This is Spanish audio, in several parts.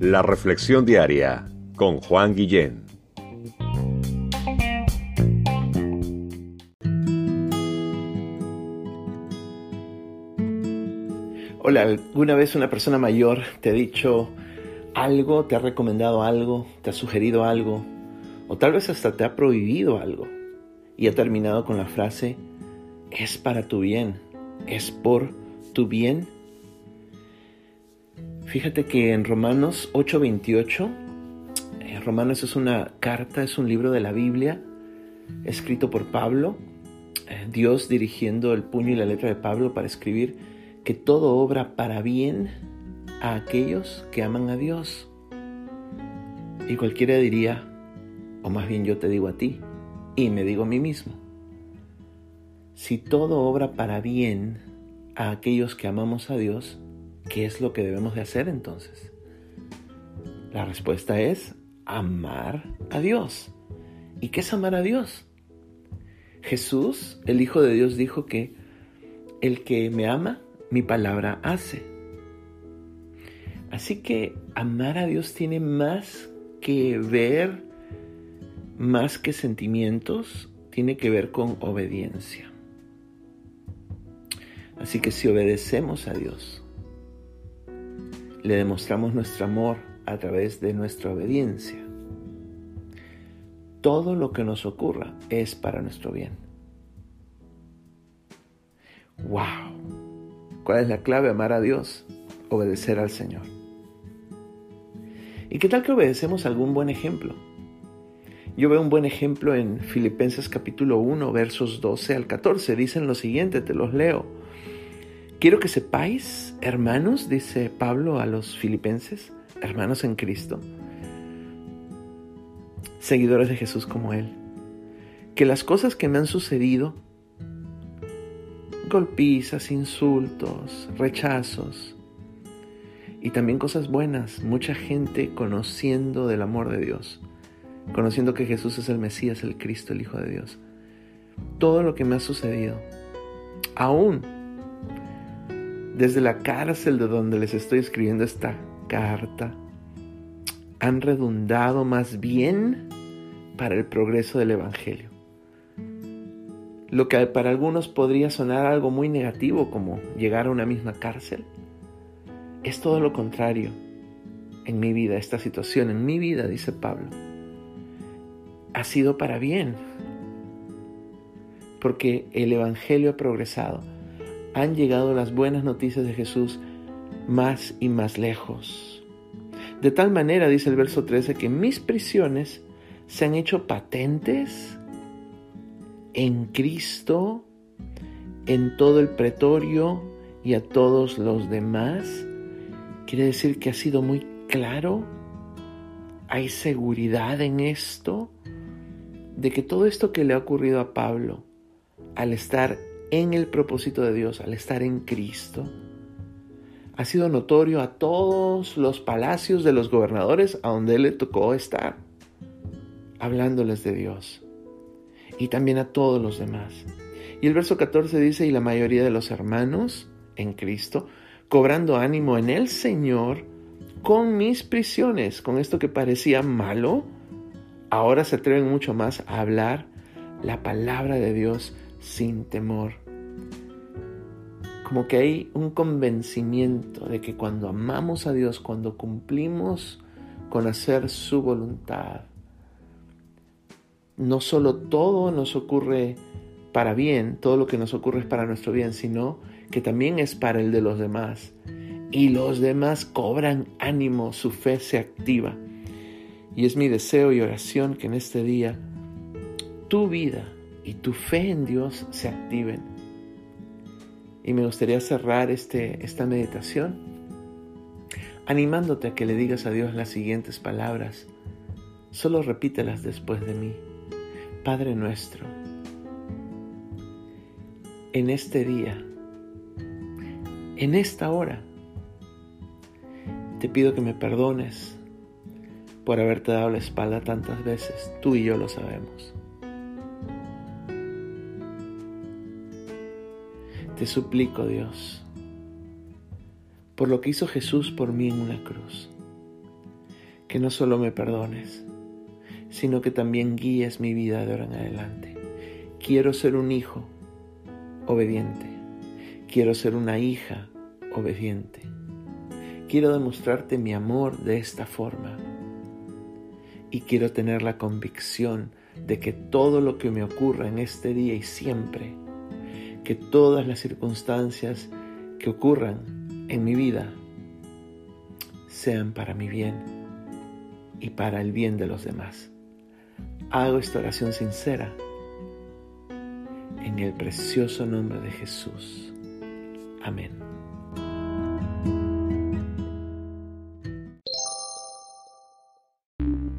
La Reflexión Diaria con Juan Guillén. Hola, ¿alguna vez una persona mayor te ha dicho algo, te ha recomendado algo, te ha sugerido algo, o tal vez hasta te ha prohibido algo, y ha terminado con la frase, es para tu bien, es por tu bien? Fíjate que en Romanos 8:28, eh, Romanos es una carta, es un libro de la Biblia, escrito por Pablo, eh, Dios dirigiendo el puño y la letra de Pablo para escribir que todo obra para bien a aquellos que aman a Dios. Y cualquiera diría, o más bien yo te digo a ti, y me digo a mí mismo, si todo obra para bien a aquellos que amamos a Dios, ¿qué es lo que debemos de hacer entonces? La respuesta es amar a Dios. ¿Y qué es amar a Dios? Jesús, el Hijo de Dios, dijo que el que me ama, mi palabra hace. Así que amar a Dios tiene más que ver, más que sentimientos, tiene que ver con obediencia. Así que si obedecemos a Dios, le demostramos nuestro amor a través de nuestra obediencia. Todo lo que nos ocurra es para nuestro bien. ¡Wow! ¿Cuál es la clave? Amar a Dios, obedecer al Señor. ¿Y qué tal que obedecemos algún buen ejemplo? Yo veo un buen ejemplo en Filipenses capítulo 1, versos 12 al 14. Dicen lo siguiente, te los leo. Quiero que sepáis, hermanos, dice Pablo a los filipenses, hermanos en Cristo, seguidores de Jesús como Él, que las cosas que me han sucedido, golpizas, insultos, rechazos, y también cosas buenas, mucha gente conociendo del amor de Dios, conociendo que Jesús es el Mesías, el Cristo, el Hijo de Dios. Todo lo que me ha sucedido, aún desde la cárcel de donde les estoy escribiendo esta carta, han redundado más bien para el progreso del Evangelio. Lo que para algunos podría sonar algo muy negativo como llegar a una misma cárcel, es todo lo contrario en mi vida, esta situación, en mi vida, dice Pablo, ha sido para bien, porque el Evangelio ha progresado han llegado las buenas noticias de Jesús más y más lejos. De tal manera, dice el verso 13, que mis prisiones se han hecho patentes en Cristo, en todo el pretorio y a todos los demás. Quiere decir que ha sido muy claro, hay seguridad en esto, de que todo esto que le ha ocurrido a Pablo, al estar en el propósito de Dios, al estar en Cristo, ha sido notorio a todos los palacios de los gobernadores a donde le tocó estar, hablándoles de Dios, y también a todos los demás. Y el verso 14 dice, y la mayoría de los hermanos en Cristo, cobrando ánimo en el Señor, con mis prisiones, con esto que parecía malo, ahora se atreven mucho más a hablar la palabra de Dios sin temor. Como que hay un convencimiento de que cuando amamos a Dios, cuando cumplimos con hacer su voluntad, no solo todo nos ocurre para bien, todo lo que nos ocurre es para nuestro bien, sino que también es para el de los demás. Y los demás cobran ánimo, su fe se activa. Y es mi deseo y oración que en este día tu vida y tu fe en Dios se activen. Y me gustaría cerrar este, esta meditación animándote a que le digas a Dios las siguientes palabras. Solo repítelas después de mí. Padre nuestro, en este día, en esta hora, te pido que me perdones por haberte dado la espalda tantas veces. Tú y yo lo sabemos. Te suplico, Dios, por lo que hizo Jesús por mí en una cruz. Que no solo me perdones, sino que también guíes mi vida de ahora en adelante. Quiero ser un hijo obediente. Quiero ser una hija obediente. Quiero demostrarte mi amor de esta forma. Y quiero tener la convicción de que todo lo que me ocurra en este día y siempre, que todas las circunstancias que ocurran en mi vida sean para mi bien y para el bien de los demás. Hago esta oración sincera en el precioso nombre de Jesús. Amén.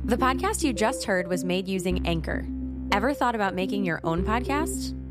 The podcast you just heard was made using Anchor. Ever thought about making your own podcast?